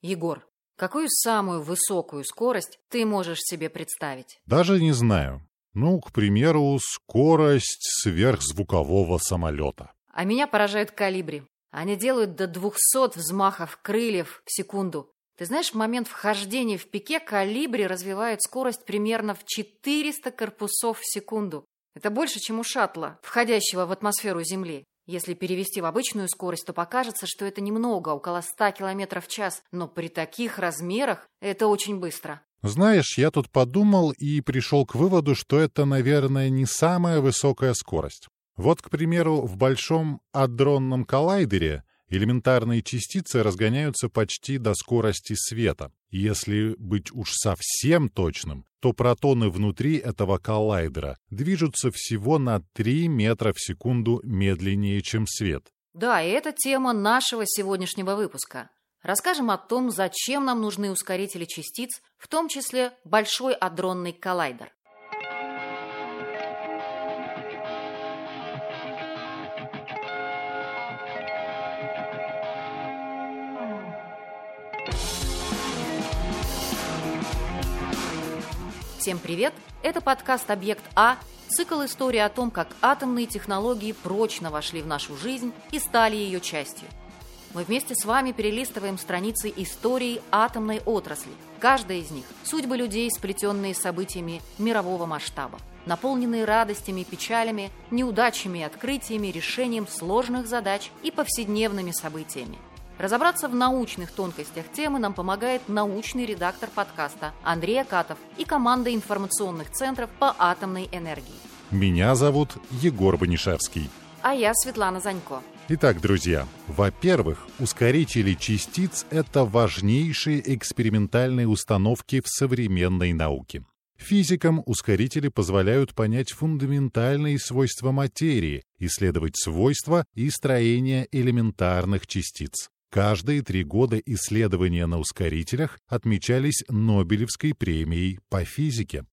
Егор, какую самую высокую скорость ты можешь себе представить? Даже не знаю. Ну, к примеру, скорость сверхзвукового самолета. А меня поражают калибри. Они делают до 200 взмахов крыльев в секунду. Ты знаешь, в момент вхождения в пике калибри развивают скорость примерно в 400 корпусов в секунду. Это больше, чем у шаттла, входящего в атмосферу Земли. Если перевести в обычную скорость, то покажется, что это немного, около 100 км в час, но при таких размерах это очень быстро. Знаешь, я тут подумал и пришел к выводу, что это, наверное, не самая высокая скорость. Вот, к примеру, в Большом адронном коллайдере элементарные частицы разгоняются почти до скорости света. Если быть уж совсем точным, то протоны внутри этого коллайдера движутся всего на 3 метра в секунду медленнее, чем свет. Да, и это тема нашего сегодняшнего выпуска. Расскажем о том, зачем нам нужны ускорители частиц, в том числе Большой адронный коллайдер. Всем привет! Это подкаст «Объект А», цикл истории о том, как атомные технологии прочно вошли в нашу жизнь и стали ее частью. Мы вместе с вами перелистываем страницы истории атомной отрасли. Каждая из них – судьбы людей, сплетенные событиями мирового масштаба, наполненные радостями и печалями, неудачами и открытиями, решением сложных задач и повседневными событиями – Разобраться в научных тонкостях темы нам помогает научный редактор подкаста Андрей Акатов и команда информационных центров по атомной энергии. Меня зовут Егор Банишевский. А я Светлана Занько. Итак, друзья, во-первых, ускорители частиц – это важнейшие экспериментальные установки в современной науке. Физикам ускорители позволяют понять фундаментальные свойства материи, исследовать свойства и строение элементарных частиц. Каждые три года исследования на ускорителях отмечались Нобелевской премией по физике.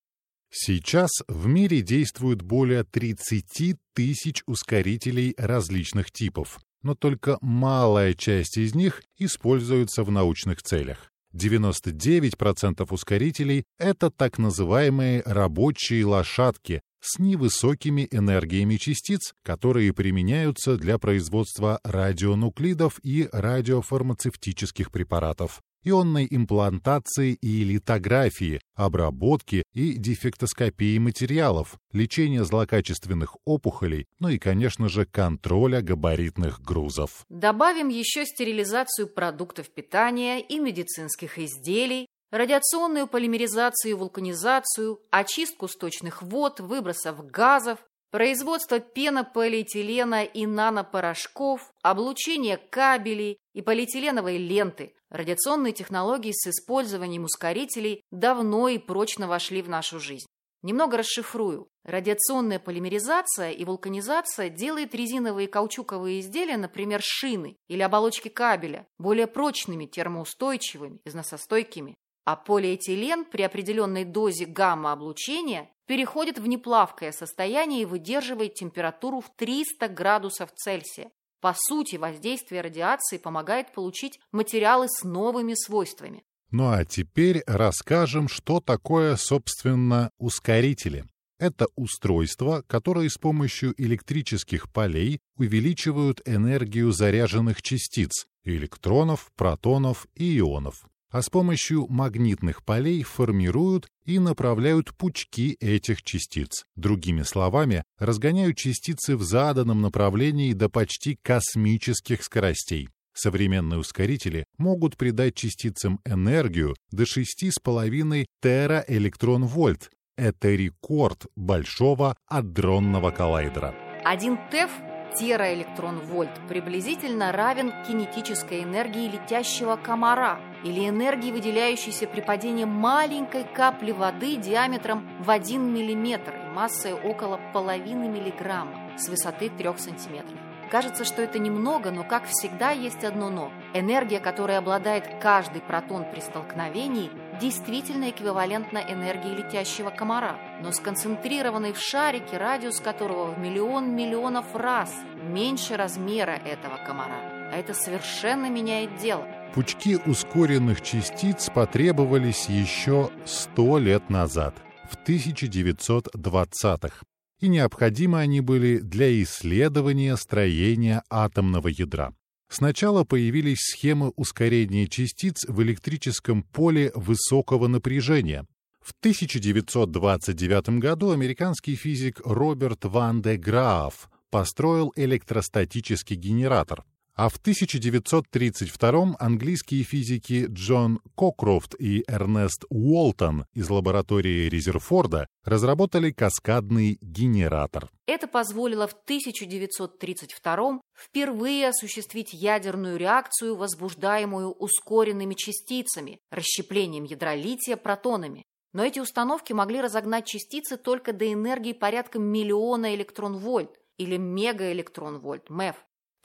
Сейчас в мире действует более 30 тысяч ускорителей различных типов, но только малая часть из них используется в научных целях. 99% ускорителей — это так называемые рабочие лошадки, с невысокими энергиями частиц, которые применяются для производства радионуклидов и радиофармацевтических препаратов, ионной имплантации и литографии, обработки и дефектоскопии материалов, лечения злокачественных опухолей, ну и, конечно же, контроля габаритных грузов. Добавим еще стерилизацию продуктов питания и медицинских изделий, радиационную полимеризацию и вулканизацию, очистку сточных вод, выбросов газов, производство пенополиэтилена и нанопорошков, облучение кабелей и полиэтиленовой ленты. Радиационные технологии с использованием ускорителей давно и прочно вошли в нашу жизнь. Немного расшифрую. Радиационная полимеризация и вулканизация делает резиновые каучуковые изделия, например, шины или оболочки кабеля, более прочными, термоустойчивыми, износостойкими а полиэтилен при определенной дозе гамма-облучения переходит в неплавкое состояние и выдерживает температуру в 300 градусов Цельсия. По сути, воздействие радиации помогает получить материалы с новыми свойствами. Ну а теперь расскажем, что такое, собственно, ускорители. Это устройства, которые с помощью электрических полей увеличивают энергию заряженных частиц – электронов, протонов и ионов а с помощью магнитных полей формируют и направляют пучки этих частиц. Другими словами, разгоняют частицы в заданном направлении до почти космических скоростей. Современные ускорители могут придать частицам энергию до 6,5 тераэлектрон-вольт. Это рекорд большого адронного коллайдера. Один ТЭФ тераэлектрон-вольт приблизительно равен кинетической энергии летящего комара или энергии, выделяющейся при падении маленькой капли воды диаметром в 1 мм и массой около половины миллиграмма с высоты 3 сантиметров. Кажется, что это немного, но, как всегда, есть одно «но». Энергия, которой обладает каждый протон при столкновении, действительно эквивалентна энергии летящего комара, но сконцентрированный в шарике, радиус которого в миллион миллионов раз меньше размера этого комара. А это совершенно меняет дело. Пучки ускоренных частиц потребовались еще 100 лет назад, в 1920-х, и необходимы они были для исследования строения атомного ядра. Сначала появились схемы ускорения частиц в электрическом поле высокого напряжения. В 1929 году американский физик Роберт Ван де Грааф построил электростатический генератор, а в 1932 английские физики Джон Кокрофт и Эрнест Уолтон из лаборатории Резерфорда разработали каскадный генератор. Это позволило в 1932 впервые осуществить ядерную реакцию, возбуждаемую ускоренными частицами, расщеплением ядра лития протонами. Но эти установки могли разогнать частицы только до энергии порядка миллиона электрон-вольт или мегаэлектрон-вольт, МЭФ.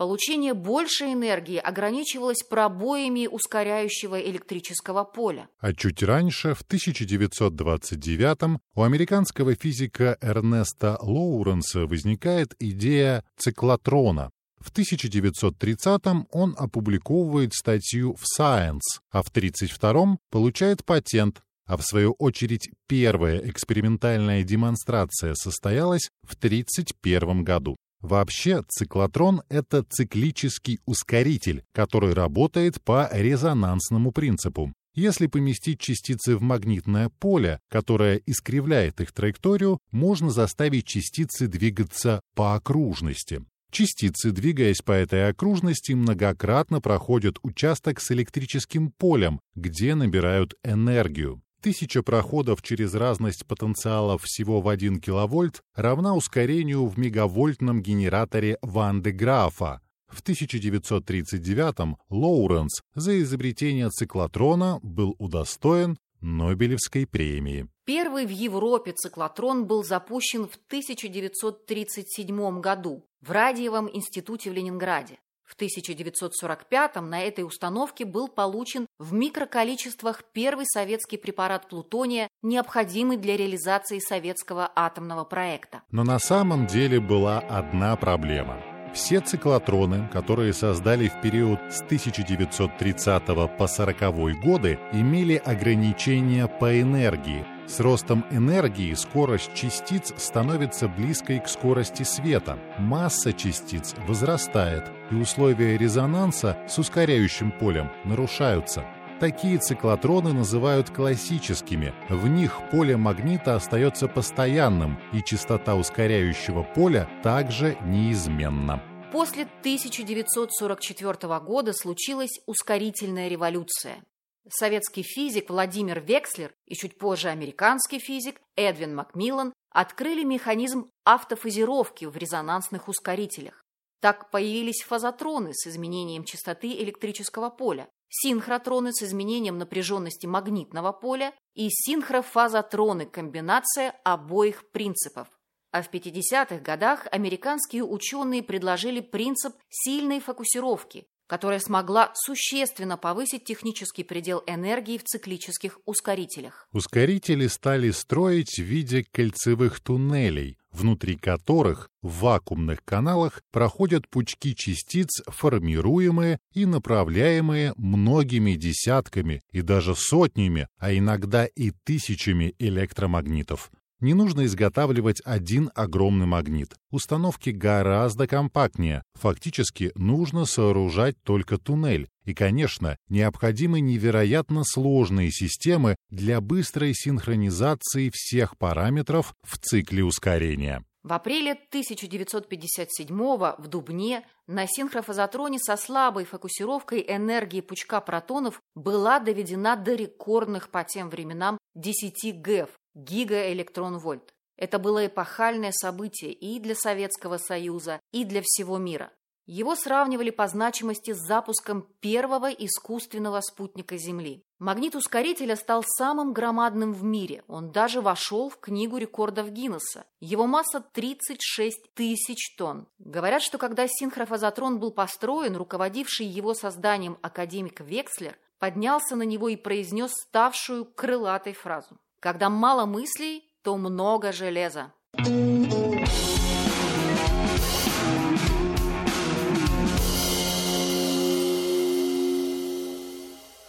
Получение большей энергии ограничивалось пробоями ускоряющего электрического поля. А чуть раньше, в 1929 у американского физика Эрнеста Лоуренса возникает идея циклотрона. В 1930-м он опубликовывает статью в Science, а в 1932-м получает патент, а в свою очередь первая экспериментальная демонстрация состоялась в 1931 году. Вообще, циклотрон — это циклический ускоритель, который работает по резонансному принципу. Если поместить частицы в магнитное поле, которое искривляет их траекторию, можно заставить частицы двигаться по окружности. Частицы, двигаясь по этой окружности, многократно проходят участок с электрическим полем, где набирают энергию. Тысяча проходов через разность потенциалов всего в 1 кВт равна ускорению в мегавольтном генераторе Ван де Графа. В 1939-м Лоуренс за изобретение циклотрона был удостоен Нобелевской премии. Первый в Европе циклотрон был запущен в 1937 году в Радиевом институте в Ленинграде. В 1945 на этой установке был получен в микроколичествах первый советский препарат плутония, необходимый для реализации советского атомного проекта. Но на самом деле была одна проблема. Все циклотроны, которые создали в период с 1930 по 40 годы, имели ограничения по энергии, с ростом энергии скорость частиц становится близкой к скорости света. Масса частиц возрастает, и условия резонанса с ускоряющим полем нарушаются. Такие циклотроны называют классическими. В них поле магнита остается постоянным, и частота ускоряющего поля также неизменна. После 1944 года случилась ускорительная революция. Советский физик Владимир Векслер и чуть позже американский физик Эдвин Макмиллан открыли механизм автофазировки в резонансных ускорителях. Так появились фазотроны с изменением частоты электрического поля, синхротроны с изменением напряженности магнитного поля и синхрофазотроны – комбинация обоих принципов. А в 50-х годах американские ученые предложили принцип сильной фокусировки, которая смогла существенно повысить технический предел энергии в циклических ускорителях. Ускорители стали строить в виде кольцевых туннелей, внутри которых в вакуумных каналах проходят пучки частиц, формируемые и направляемые многими десятками и даже сотнями, а иногда и тысячами электромагнитов. Не нужно изготавливать один огромный магнит. Установки гораздо компактнее. Фактически нужно сооружать только туннель. И, конечно, необходимы невероятно сложные системы для быстрой синхронизации всех параметров в цикле ускорения. В апреле 1957 в Дубне на синхрофазотроне со слабой фокусировкой энергии пучка протонов была доведена до рекордных по тем временам 10 ГЭФ, гигаэлектрон-вольт. Это было эпохальное событие и для Советского Союза, и для всего мира. Его сравнивали по значимости с запуском первого искусственного спутника Земли. Магнит ускорителя стал самым громадным в мире. Он даже вошел в книгу рекордов Гиннесса. Его масса 36 тысяч тонн. Говорят, что когда синхрофазотрон был построен, руководивший его созданием академик Векслер поднялся на него и произнес ставшую крылатой фразу. Когда мало мыслей, то много железа.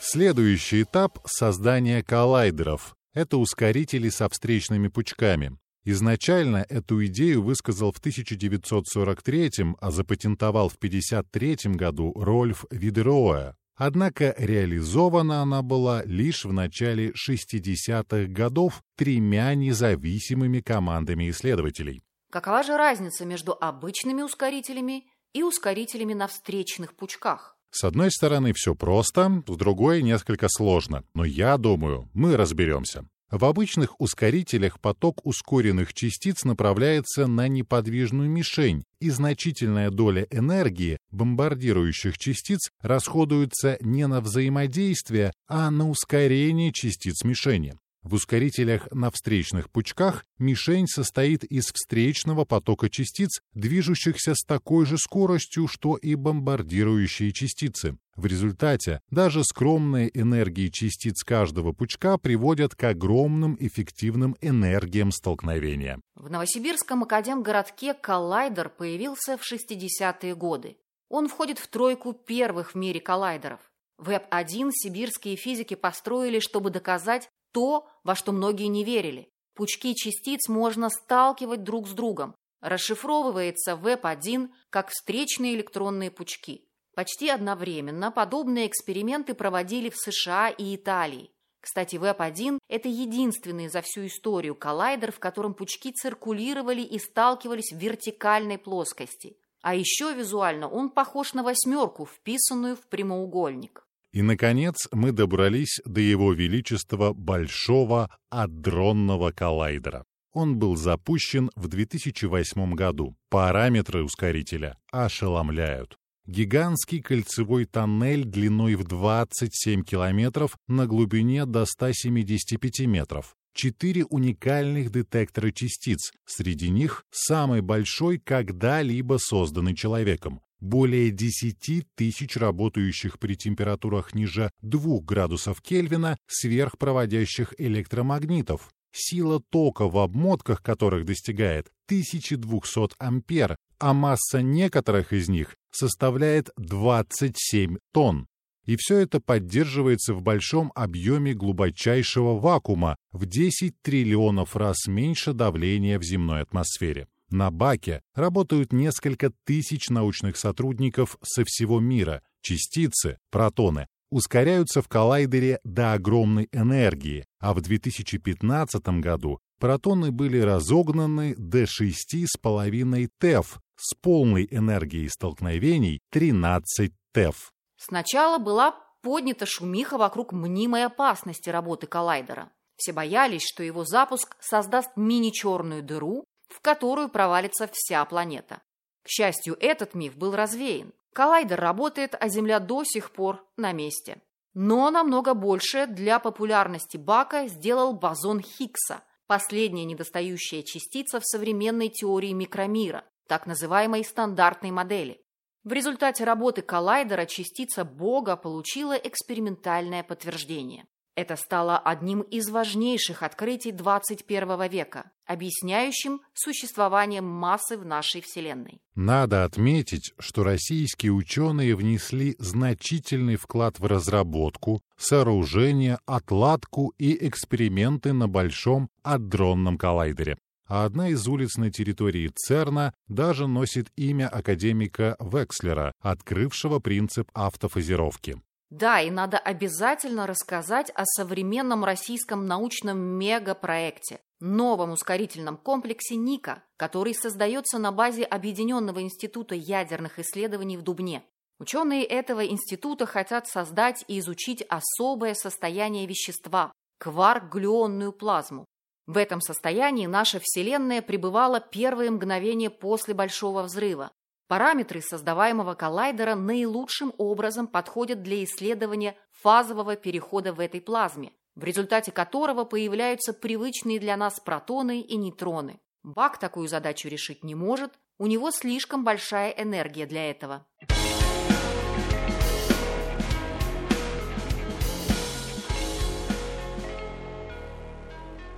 Следующий этап — создание коллайдеров. Это ускорители со встречными пучками. Изначально эту идею высказал в 1943 а запатентовал в 1953 году Рольф Видероа. Однако реализована она была лишь в начале 60-х годов тремя независимыми командами исследователей. Какова же разница между обычными ускорителями и ускорителями на встречных пучках? С одной стороны, все просто, с другой несколько сложно, но я думаю, мы разберемся. В обычных ускорителях поток ускоренных частиц направляется на неподвижную мишень, и значительная доля энергии бомбардирующих частиц расходуется не на взаимодействие, а на ускорение частиц мишени. В ускорителях на встречных пучках мишень состоит из встречного потока частиц, движущихся с такой же скоростью, что и бомбардирующие частицы. В результате даже скромные энергии частиц каждого пучка приводят к огромным эффективным энергиям столкновения. В Новосибирском академгородке коллайдер появился в 60-е годы. Он входит в тройку первых в мире коллайдеров. Веб-1 сибирские физики построили, чтобы доказать то, во что многие не верили. Пучки частиц можно сталкивать друг с другом. Расшифровывается Веб-1 как встречные электронные пучки. Почти одновременно подобные эксперименты проводили в США и Италии. Кстати, Веб-1 – это единственный за всю историю коллайдер, в котором пучки циркулировали и сталкивались в вертикальной плоскости. А еще визуально он похож на восьмерку, вписанную в прямоугольник. И, наконец, мы добрались до его величества Большого адронного коллайдера. Он был запущен в 2008 году. Параметры ускорителя ошеломляют. Гигантский кольцевой тоннель длиной в 27 километров на глубине до 175 метров. Четыре уникальных детектора частиц, среди них самый большой когда-либо созданный человеком более 10 тысяч работающих при температурах ниже 2 градусов Кельвина сверхпроводящих электромагнитов, сила тока в обмотках которых достигает 1200 ампер, а масса некоторых из них составляет 27 тонн. И все это поддерживается в большом объеме глубочайшего вакуума в 10 триллионов раз меньше давления в земной атмосфере. На Баке работают несколько тысяч научных сотрудников со всего мира. Частицы, протоны, ускоряются в коллайдере до огромной энергии, а в 2015 году протоны были разогнаны до 6,5 ТЭФ с полной энергией столкновений 13 ТЭФ. Сначала была поднята шумиха вокруг мнимой опасности работы коллайдера. Все боялись, что его запуск создаст мини-черную дыру, в которую провалится вся планета. К счастью, этот миф был развеян. Коллайдер работает, а Земля до сих пор на месте. Но намного больше для популярности Бака сделал бозон Хиггса, последняя недостающая частица в современной теории микромира, так называемой стандартной модели. В результате работы коллайдера частица Бога получила экспериментальное подтверждение. Это стало одним из важнейших открытий 21 века, объясняющим существование массы в нашей Вселенной. Надо отметить, что российские ученые внесли значительный вклад в разработку, сооружение, отладку и эксперименты на Большом адронном коллайдере. А одна из улиц на территории ЦЕРНа даже носит имя академика Векслера, открывшего принцип автофазировки. Да, и надо обязательно рассказать о современном российском научном мегапроекте, новом ускорительном комплексе НИКА, который создается на базе Объединенного института ядерных исследований в Дубне. Ученые этого института хотят создать и изучить особое состояние вещества – кварк-глюонную плазму. В этом состоянии наша Вселенная пребывала первые мгновения после Большого взрыва, Параметры создаваемого коллайдера наилучшим образом подходят для исследования фазового перехода в этой плазме, в результате которого появляются привычные для нас протоны и нейтроны. Бак такую задачу решить не может, у него слишком большая энергия для этого.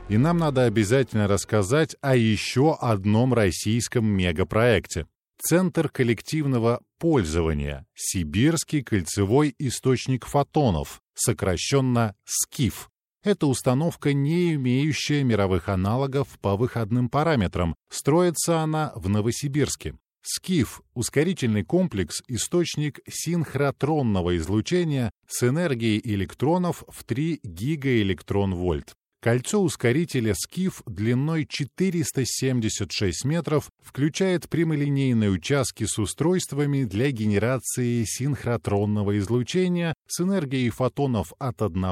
И нам надо обязательно рассказать о еще одном российском мегапроекте. Центр коллективного пользования, Сибирский кольцевой источник фотонов, сокращенно СКИФ. Это установка, не имеющая мировых аналогов по выходным параметрам. Строится она в Новосибирске. СКИФ – ускорительный комплекс, источник синхротронного излучения с энергией электронов в 3 гигаэлектрон-вольт. Кольцо ускорителя «Скиф» длиной 476 метров включает прямолинейные участки с устройствами для генерации синхротронного излучения с энергией фотонов от 1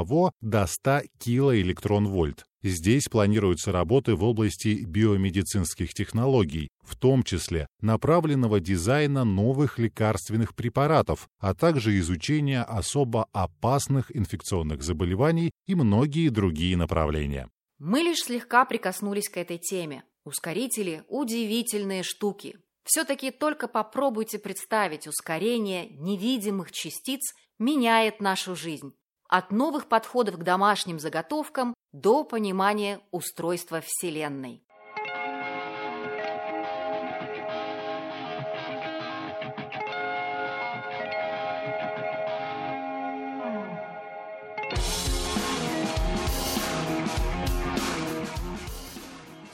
до 100 килоэлектрон-вольт. Здесь планируются работы в области биомедицинских технологий, в том числе направленного дизайна новых лекарственных препаратов, а также изучения особо опасных инфекционных заболеваний и многие другие направления. Мы лишь слегка прикоснулись к этой теме. Ускорители – удивительные штуки. Все-таки только попробуйте представить ускорение невидимых частиц меняет нашу жизнь от новых подходов к домашним заготовкам до понимания устройства Вселенной.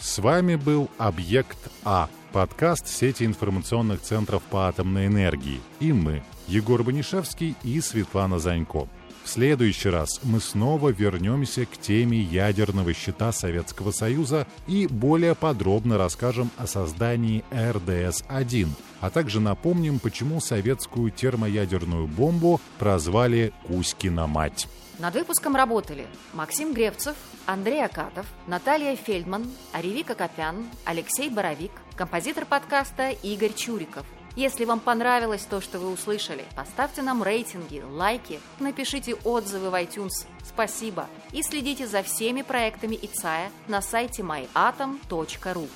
С вами был «Объект А» – подкаст сети информационных центров по атомной энергии. И мы, Егор Банишевский и Светлана Занько. В следующий раз мы снова вернемся к теме ядерного щита Советского Союза и более подробно расскажем о создании РДС-1, а также напомним, почему советскую термоядерную бомбу прозвали «Кузькина мать». Над выпуском работали Максим Гревцев, Андрей Акатов, Наталья Фельдман, Аревика Копян, Алексей Боровик, композитор подкаста Игорь Чуриков – если вам понравилось то, что вы услышали, поставьте нам рейтинги, лайки, напишите отзывы в iTunes. Спасибо. И следите за всеми проектами ИЦАЯ на сайте myatom.ru.